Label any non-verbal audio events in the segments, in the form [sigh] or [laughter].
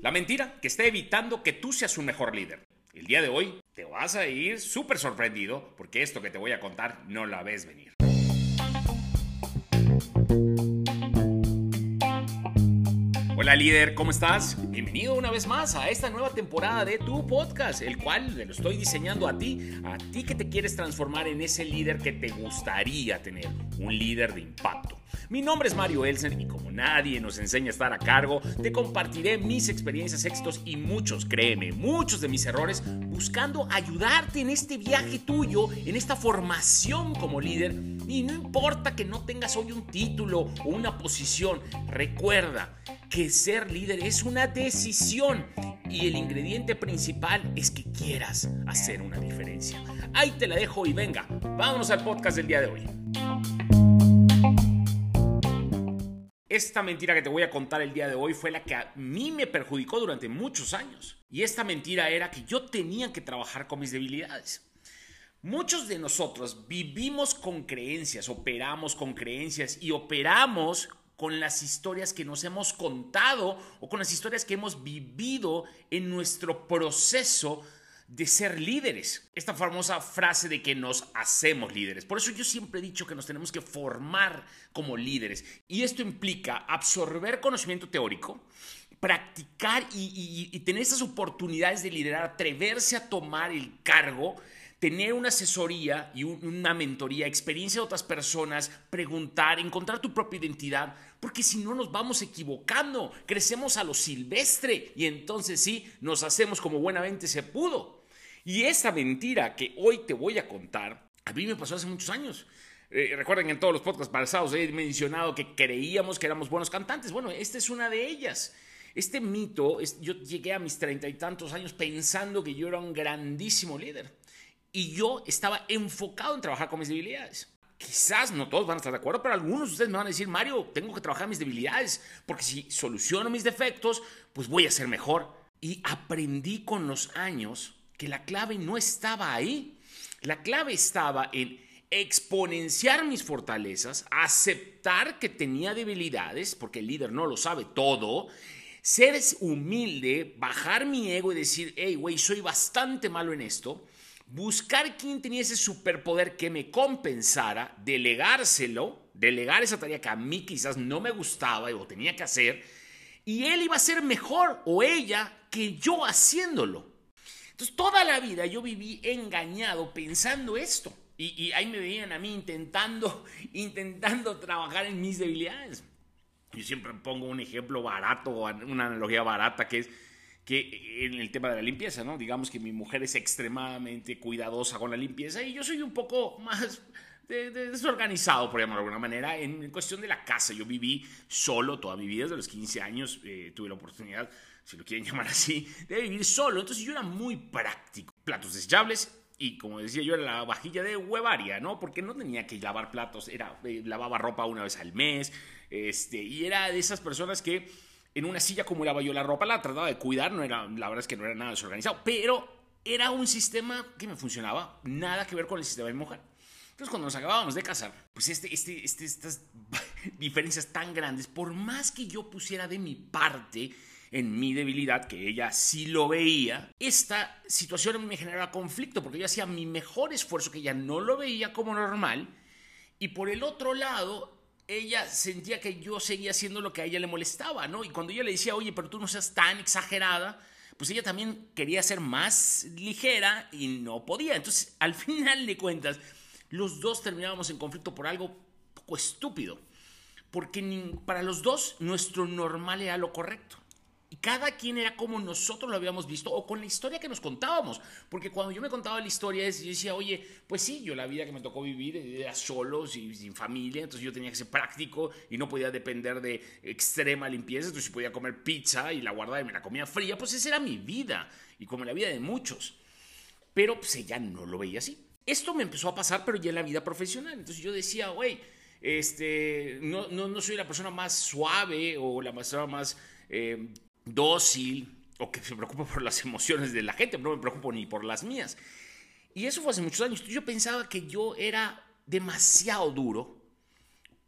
La mentira que está evitando que tú seas un mejor líder. El día de hoy te vas a ir súper sorprendido porque esto que te voy a contar no la ves venir. Hola líder, ¿cómo estás? Bienvenido una vez más a esta nueva temporada de tu podcast, el cual lo estoy diseñando a ti, a ti que te quieres transformar en ese líder que te gustaría tener, un líder de impacto. Mi nombre es Mario Elsen y como nadie nos enseña a estar a cargo, te compartiré mis experiencias, éxitos y muchos, créeme, muchos de mis errores, buscando ayudarte en este viaje tuyo, en esta formación como líder. Y no importa que no tengas hoy un título o una posición, recuerda que ser líder es una decisión y el ingrediente principal es que quieras hacer una diferencia. Ahí te la dejo y venga, vámonos al podcast del día de hoy. Esta mentira que te voy a contar el día de hoy fue la que a mí me perjudicó durante muchos años. Y esta mentira era que yo tenía que trabajar con mis debilidades. Muchos de nosotros vivimos con creencias, operamos con creencias y operamos con las historias que nos hemos contado o con las historias que hemos vivido en nuestro proceso de ser líderes. Esta famosa frase de que nos hacemos líderes. Por eso yo siempre he dicho que nos tenemos que formar como líderes. Y esto implica absorber conocimiento teórico, practicar y, tener esas oportunidades de liderar, atreverse a tomar el cargo tener una asesoría y una mentoría, experiencia de otras personas, preguntar, encontrar tu propia identidad, porque si no nos vamos equivocando, crecemos a lo silvestre y entonces sí, nos hacemos como buenamente se pudo. Y esa mentira que hoy te voy a contar, a mí me pasó hace muchos años. Eh, recuerden que en todos los podcasts pasados he mencionado que creíamos que éramos buenos cantantes. Bueno, esta es una de ellas. Este mito, yo llegué a mis treinta y tantos años pensando que yo era un grandísimo líder y yo estaba enfocado en trabajar con mis debilidades. Quizás no todos van a estar de acuerdo, pero algunos de ustedes me van a decir, Mario, tengo que trabajar mis debilidades, porque si soluciono mis defectos, pues voy a ser mejor. Y aprendí con los años que la clave no estaba ahí. La clave estaba en exponenciar mis fortalezas, aceptar que tenía debilidades, porque el líder no lo sabe todo, ser humilde, bajar mi ego y decir, hey, güey, soy bastante malo en esto, buscar quién tenía ese superpoder que me compensara, delegárselo, delegar esa tarea que a mí quizás no me gustaba o tenía que hacer, y él iba a ser mejor o ella que yo haciéndolo. Entonces toda la vida yo viví engañado pensando esto. Y, ahí me veían a mí intentando, [laughs] intentando trabajar en mis debilidades. Yo siempre pongo un ejemplo barato, una analogía barata que es, que en el tema de la limpieza, ¿no? Digamos que mi mujer es extremadamente cuidadosa con la limpieza y yo soy un poco más desorganizado, por llamarlo de alguna manera, en cuestión de la casa. Yo viví solo toda mi vida, desde los 15 años eh, tuve la oportunidad, si lo quieren [laughs] llamar así, de vivir solo. Entonces yo era muy práctico. Platos desechables, y como decía yo, era la vajilla de huevaria, ¿no? Porque no tenía que lavar platos, era, eh, lavaba ropa una vez al mes, este, y era de esas personas que en una silla acumulaba yo la ropa, la trataba de cuidar, no era, la verdad es que no era nada desorganizado, pero era un sistema que me funcionaba, nada que ver con el sistema de mi mujer. Entonces, cuando nos acabábamos de casar, pues este, este, este, estas [laughs] diferencias tan grandes, por más que yo pusiera de mi parte en mi debilidad, que ella sí lo veía, esta situación me generaba conflicto, porque yo hacía mi mejor esfuerzo, que ella no lo veía como normal, y por el otro lado, ella sentía que yo seguía haciendo lo que a ella le molestaba, ¿no? Y cuando yo le decía, oye, pero tú no seas tan exagerada, pues ella también quería ser más ligera y no podía. Entonces, al [laughs] final de cuentas, los dos terminábamos en conflicto por algo poco estúpido. Porque para los dos nuestro normal era lo correcto. Y cada quien era como nosotros lo habíamos visto o con la historia que nos contábamos. Porque cuando yo me contaba la historia, yo decía, oye, pues sí, yo la vida que me tocó vivir era solo, sin, sin familia, entonces yo tenía que ser práctico y no podía depender de extrema limpieza. Entonces, podía comer pizza y la guardaba y me la comía fría, pues esa era mi vida y como la vida de muchos. Pero pues ella no lo veía así. Esto me empezó a pasar, pero ya en la vida profesional. Entonces yo decía, güey, este, no, no, no, soy la persona más suave o la persona más eh, dócil o que se preocupa por las [laughs] emociones de la gente, no me preocupo ni por las mías. Y eso fue hace muchos años. Yo pensaba que yo era demasiado duro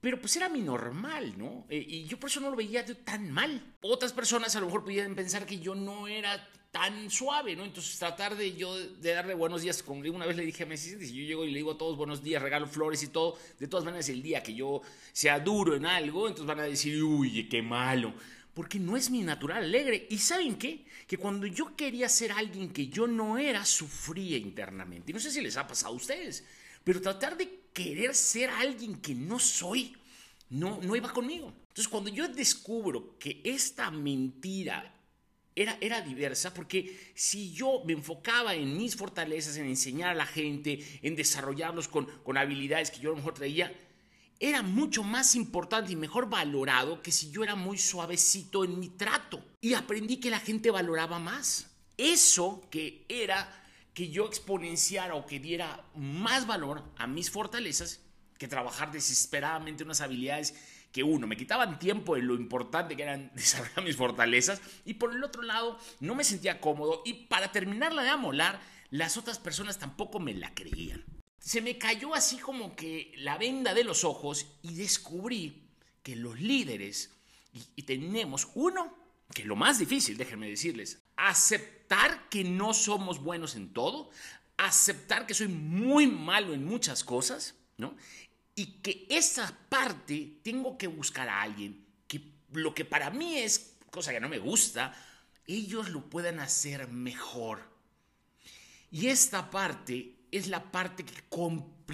Pero pues era mi normal, ¿no? Eh, y yo por eso no lo veía tan mal. Otras personas a lo mejor pudieran pensar que yo no era tan suave, ¿no? Entonces tratar de yo de darle buenos días, como una vez le dije a Messi, si yo llego y le digo a todos buenos días, regalo flores y todo, de todas maneras el día que yo sea duro en algo, entonces van a decir, uy, qué malo, porque no es mi natural alegre. ¿Y saben qué? Que cuando yo quería ser alguien que yo no era, sufría internamente. Y no sé si les ha pasado a ustedes, pero tratar de querer ser alguien que no soy, no, no iba conmigo. Entonces cuando yo descubro que esta mentira era, era, diversa porque si yo me enfocaba en mis fortalezas, en enseñar a la gente, en desarrollarlos con, con habilidades que yo a lo mejor traía, era mucho más importante y mejor valorado que si yo era muy suavecito en mi trato. Y aprendí que la gente valoraba más. Eso que era que yo exponenciara o que diera más valor a mis fortalezas que trabajar desesperadamente unas habilidades que uno, me quitaban tiempo en lo importante que eran [laughs] desarrollar mis fortalezas y por el otro lado no me sentía cómodo y para terminarla de amolar, las otras personas tampoco me la creían se me cayó así como que la venda de los ojos y descubrí que los líderes, y, tenemos uno, que es lo más difícil, déjenme decirles, aceptar que no somos buenos en todo, aceptar que soy muy malo en muchas cosas, ¿no? Y que esa parte tengo que buscar a alguien que lo que para mí es cosa que no me gusta, ellos lo puedan hacer mejor. Y esta parte es la parte que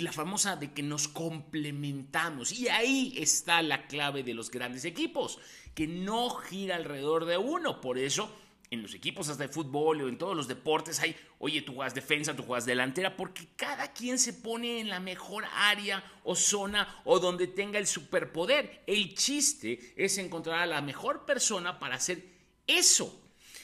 la famosa de que nos complementamos. Y ahí está la clave de los grandes equipos, que no gira alrededor de uno. Por eso, en los equipos hasta de fútbol o en todos los deportes hay, oye, tú juegas defensa, tú juegas delantera, porque cada quien se pone en la mejor área o zona o donde tenga el superpoder. El chiste es encontrar a la mejor persona para hacer eso.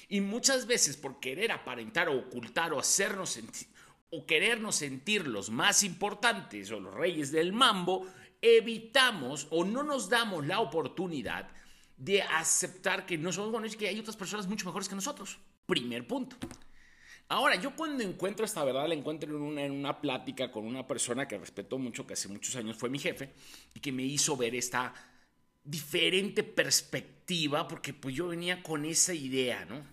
Y muchas veces por querer aparentar o ocultar o hacernos sentir o querernos sentir los más importantes o los reyes del mambo, evitamos o no nos damos la oportunidad de aceptar que no somos buenos y que hay otras personas mucho mejores que nosotros. Primer punto. Ahora, yo cuando encuentro esta verdad, la encuentro en una, en una plática con una persona que respeto mucho, que hace muchos años fue mi jefe, y que me hizo ver esta diferente perspectiva, porque pues yo venía con esa idea, ¿no?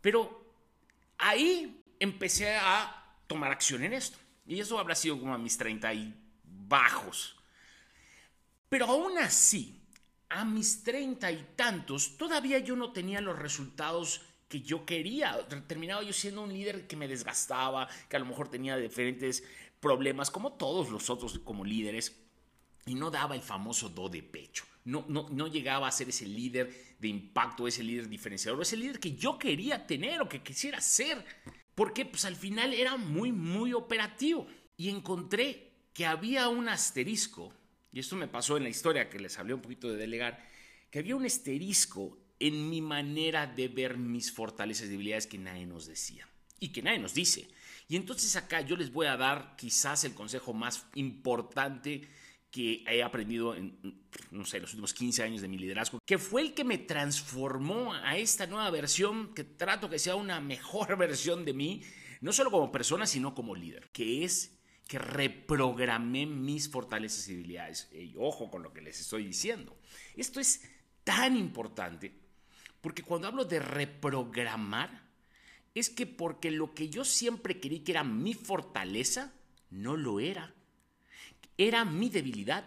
Pero ahí empecé a tomar acción en esto. Y eso habrá sido como a mis 30 y bajos. Pero aún así, a mis treinta y tantos, todavía yo no tenía los resultados que yo quería. Terminaba yo siendo un líder que me desgastaba, que a lo mejor tenía diferentes problemas, como todos los otros como líderes, y no daba el famoso do de pecho. No, no, no llegaba a ser ese líder de impacto, ese líder diferenciador, ese líder que yo quería tener o que quisiera ser. Porque pues al final era muy, muy operativo. Y encontré que había un asterisco, y esto me pasó en la historia que les hablé un poquito de delegar, que había un asterisco en mi manera de ver mis fortalezas y debilidades que nadie nos decía y que nadie nos dice. Y entonces acá yo les voy a dar quizás el consejo más importante que he aprendido en, no sé, los últimos 15 años de mi liderazgo, que fue el que me transformó a esta nueva versión, que trato que sea una mejor [laughs] versión de mí, no solo como persona, sino como líder, que es que reprogramé mis fortalezas y debilidades. Ojo con lo que les estoy diciendo. Esto es tan importante porque cuando hablo de reprogramar, es que porque lo que yo siempre creí que era mi fortaleza, no lo era era mi debilidad.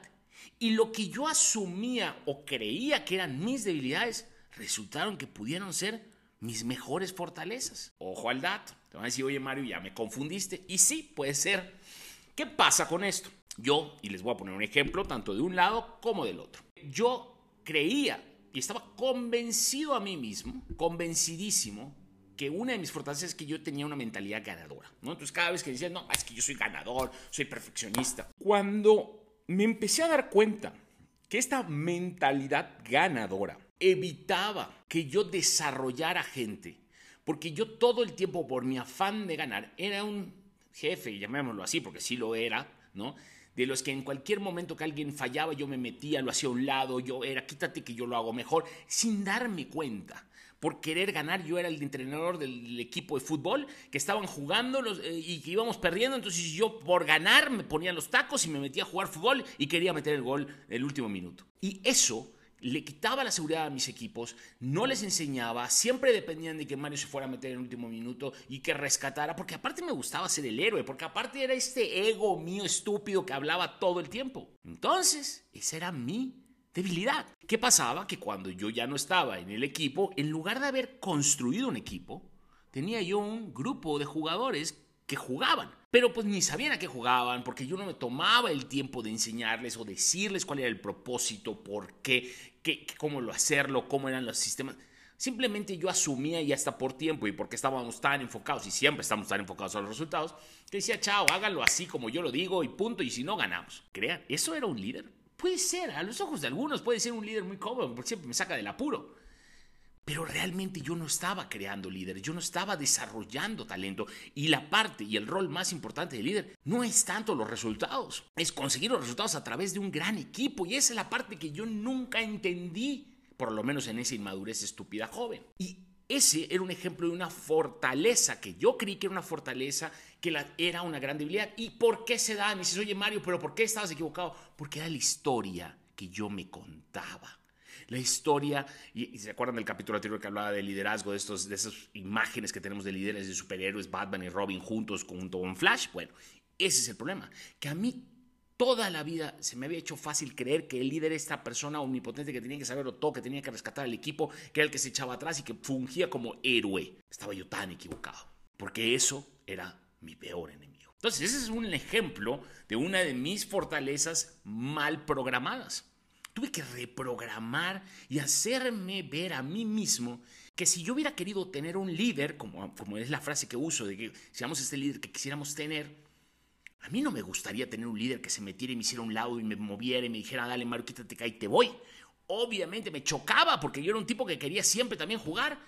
Y lo que yo asumía o creía que eran mis debilidades, resultaron que pudieron ser mis mejores fortalezas. Ojo al dato. Te van a decir, oye Mario, ya me confundiste. Y sí, puede ser. ¿Qué pasa con esto? Yo, y les voy a poner un ejemplo, tanto de un lado como del otro. Yo creía y estaba convencido a mí mismo, convencidísimo, que una de mis fortalezas es que yo tenía una mentalidad ganadora, ¿no? Entonces cada vez que decía, no, es que yo soy ganador, soy perfeccionista. Cuando me empecé a dar cuenta que esta mentalidad ganadora evitaba que yo desarrollara gente, porque yo todo el tiempo por mi afán de ganar era un jefe, llamémoslo así, porque sí lo era, ¿no? De los que en cualquier momento que alguien fallaba yo me metía, lo hacía a un lado, yo era, quítate que yo lo hago mejor, sin darme cuenta por querer ganar. Yo era el entrenador del equipo de fútbol que estaban jugando eh, y que íbamos perdiendo. Entonces yo por ganar me ponía los tacos y me metía a jugar fútbol y quería meter el gol el último minuto. Y eso le quitaba la seguridad a mis equipos, no les enseñaba, siempre dependían de que Mario se fuera a meter en el último minuto y que rescatara, porque aparte me gustaba ser el héroe, porque aparte era este ego mío estúpido que hablaba todo el tiempo. Entonces, esa era mi debilidad. ¿Qué pasaba? Que cuando yo ya no estaba en el equipo, en lugar de haber construido un equipo, tenía yo un grupo de jugadores que jugaban. Pero pues ni sabían a qué jugaban, porque yo no me tomaba el tiempo de enseñarles o decirles cuál era el propósito, por qué, qué cómo lo hacerlo, cómo eran los sistemas. Simplemente yo asumía y hasta por tiempo y porque estábamos tan enfocados y siempre estamos tan enfocados a los resultados, que decía, chao, háganlo así como yo lo digo y punto, y si no ganamos. Crean, ¿eso era un líder? Puede ser, a los ojos de algunos puede ser un líder muy cómodo, porque siempre me saca del apuro. Pero realmente yo no estaba creando líderes, yo no estaba desarrollando talento. Y la parte y el rol más importante del líder no es tanto los resultados, es conseguir los resultados a través de un gran equipo. Y esa es la parte que yo nunca entendí, por lo menos en esa inmadurez estúpida joven. Ese era un ejemplo de una fortaleza que yo creí que era una fortaleza, que la, era una gran debilidad. ¿Y por qué se da? Me dices, oye Mario, pero ¿por qué estabas equivocado? Porque era la historia que yo me contaba la historia, y, se acuerdan del capítulo anterior que hablaba de liderazgo, de, estos, de esas imágenes que tenemos de líderes de superhéroes, Batman y Robin juntos junto con Flash, bueno, ese es el problema, que a mí toda la vida se me había hecho fácil creer que el líder era esta persona omnipotente que tenía que saberlo todo, que tenía que rescatar al equipo, que era el que se echaba atrás y que fungía como héroe. Estaba yo tan equivocado, porque eso era mi peor enemigo. Entonces, ese es un ejemplo de una de mis fortalezas mal programadas. Tuve que reprogramar y hacerme ver a mí mismo que si yo hubiera querido tener un líder, como, como es la frase que uso, de que seamos este líder que quisiéramos tener, a mí no me gustaría tener un líder que se metiera y me hiciera un lado y me moviera y me dijera, dale Mario, quítate acá y te voy. Obviamente me chocaba porque yo era un tipo que quería siempre también jugar.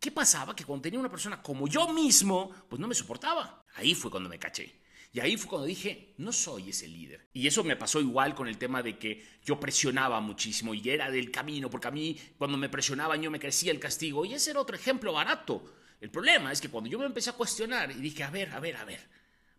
¿Qué pasaba? Que cuando tenía una persona como yo mismo, pues no me soportaba. Ahí fue cuando me caché. Y ahí fue cuando dije, no soy ese líder. Y eso me pasó igual con el tema de que yo presionaba muchísimo y era del camino, porque a mí cuando me presionaban yo me crecía el castigo. Y ese era otro ejemplo barato. El problema es que cuando yo me empecé a cuestionar y dije, a ver, a ver, a ver,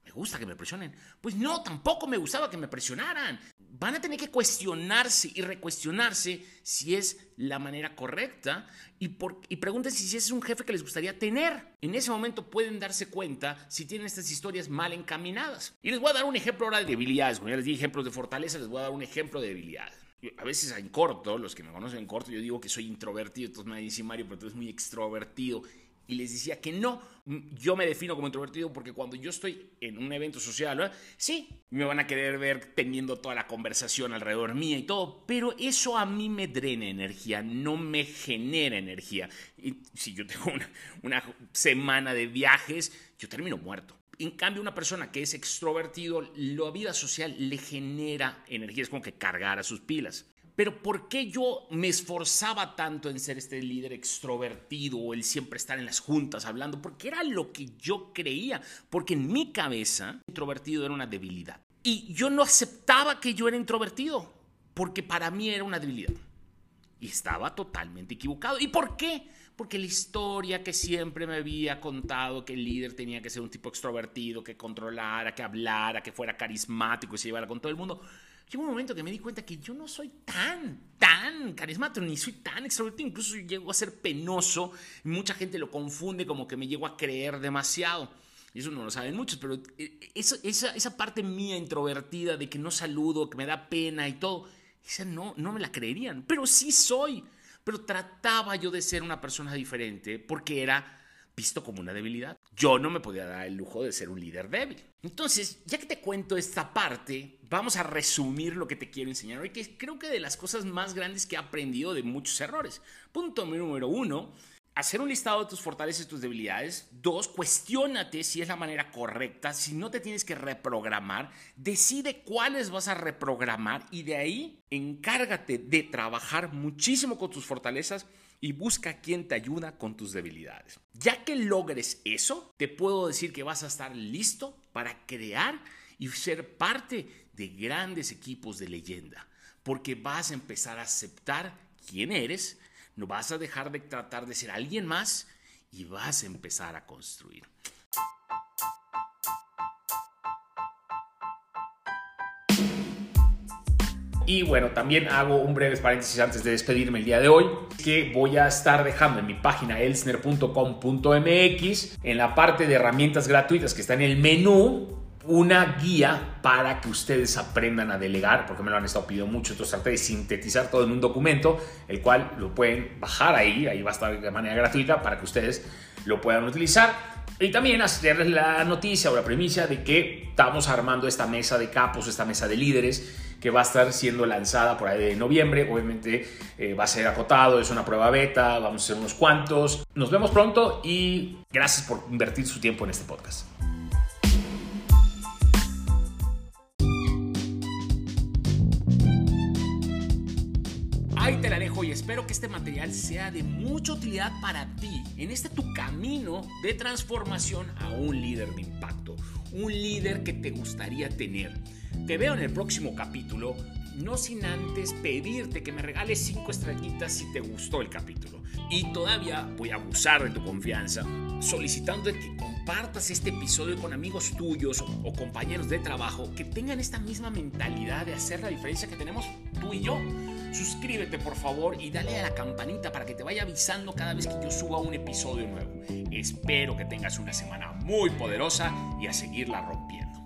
¿me gusta que me presionen? Pues no, tampoco me gustaba que me presionaran van a tener que cuestionarse y recuestionarse si es la manera correcta y, por, y pregúntense si es un jefe que les gustaría tener. En ese momento pueden darse cuenta si tienen estas historias mal encaminadas. Y les voy a dar un ejemplo ahora de debilidades. Como ya les di ejemplos de fortaleza, les voy a dar un ejemplo de debilidades. A veces en corto, los que me conocen en corto, yo digo que soy introvertido, entonces me dicen Mario, pero tú eres muy extrovertido y les decía que no, yo me defino como introvertido porque cuando yo estoy en un evento social, sí, me van a querer ver teniendo toda la conversación alrededor mía y todo, pero eso a mí me drena energía, no me genera energía. Y si yo tengo una, una semana de viajes, yo termino muerto. En cambio, una persona que es extrovertido, la vida social le genera energía, es como que cargar a sus pilas. Pero ¿por qué yo me esforzaba tanto en ser este líder extrovertido o el siempre estar en las juntas hablando? Porque era lo que yo creía. Porque en mi cabeza, introvertido era una debilidad. Y yo no aceptaba que yo era introvertido. Porque para mí era una debilidad. Y estaba totalmente equivocado. ¿Y por qué? Porque la historia que siempre me había contado que el líder tenía que ser un tipo extrovertido, que controlara, que hablara, que fuera carismático y se llevara con todo el mundo Llegó un momento que me di cuenta que yo no soy tan, tan carismático, ni soy tan extrovertido, incluso llego a ser penoso. Mucha gente lo confunde como que me llego a creer demasiado. Y eso no lo saben muchos, pero eh, esa, esa parte mía introvertida de que no saludo, que me da pena y todo, esa no, no me la creerían. Pero sí soy. Pero trataba yo de ser una persona diferente porque era visto como una debilidad. Yo no me podía dar el lujo de ser un líder débil. Entonces, ya que te cuento esta parte, vamos a resumir lo que te quiero enseñar hoy, que creo que de las cosas más grandes que he aprendido de muchos errores. Punto número uno, hacer un listado de tus fortalezas y tus debilidades. Dos, cuestiónate si es la manera correcta, si no te tienes que reprogramar, decide cuáles vas a reprogramar y de ahí encárgate de trabajar muchísimo con tus fortalezas y busca quien te ayuda con tus debilidades. Ya que logres eso, te puedo decir que vas a estar listo para crear y ser parte de grandes equipos de leyenda, porque vas a empezar a aceptar quién eres, No vas a dejar de tratar de ser alguien más y vas a empezar a construir. Y bueno, también hago un breve paréntesis antes de despedirme el día de hoy, que voy a estar dejando en mi página elsner.com.mx, en la parte de herramientas gratuitas que está en el menú, una guía para que ustedes aprendan a delegar, porque me lo han estado pidiendo mucho, entonces traté de sintetizar todo en un documento, el cual lo pueden bajar ahí, ahí va a estar de manera gratuita para que ustedes lo puedan utilizar. Y también hacerles la noticia o la premisa de que estamos armando esta mesa de capos, esta mesa de líderes, que va a estar siendo lanzada por ahí de noviembre. Obviamente eh, va a ser acotado, es una prueba beta, vamos a hacer unos cuantos. Nos vemos pronto y gracias por invertir su tiempo en este podcast. Espero que este material sea de mucha utilidad para ti en este tu camino de transformación a un líder de impacto, un líder que te gustaría tener. Te veo en el próximo capítulo, no sin antes pedirte que me regales 5 estrellitas si te gustó el capítulo. Y todavía voy a abusar de tu confianza, solicitando que compartas este episodio con amigos tuyos o compañeros de trabajo que tengan esta misma mentalidad de hacer la diferencia que tenemos tú y yo. Suscríbete por favor y dale a la campanita para que te vaya avisando cada vez que yo suba un episodio nuevo. Espero que tengas una semana muy poderosa y a seguirla rompiendo.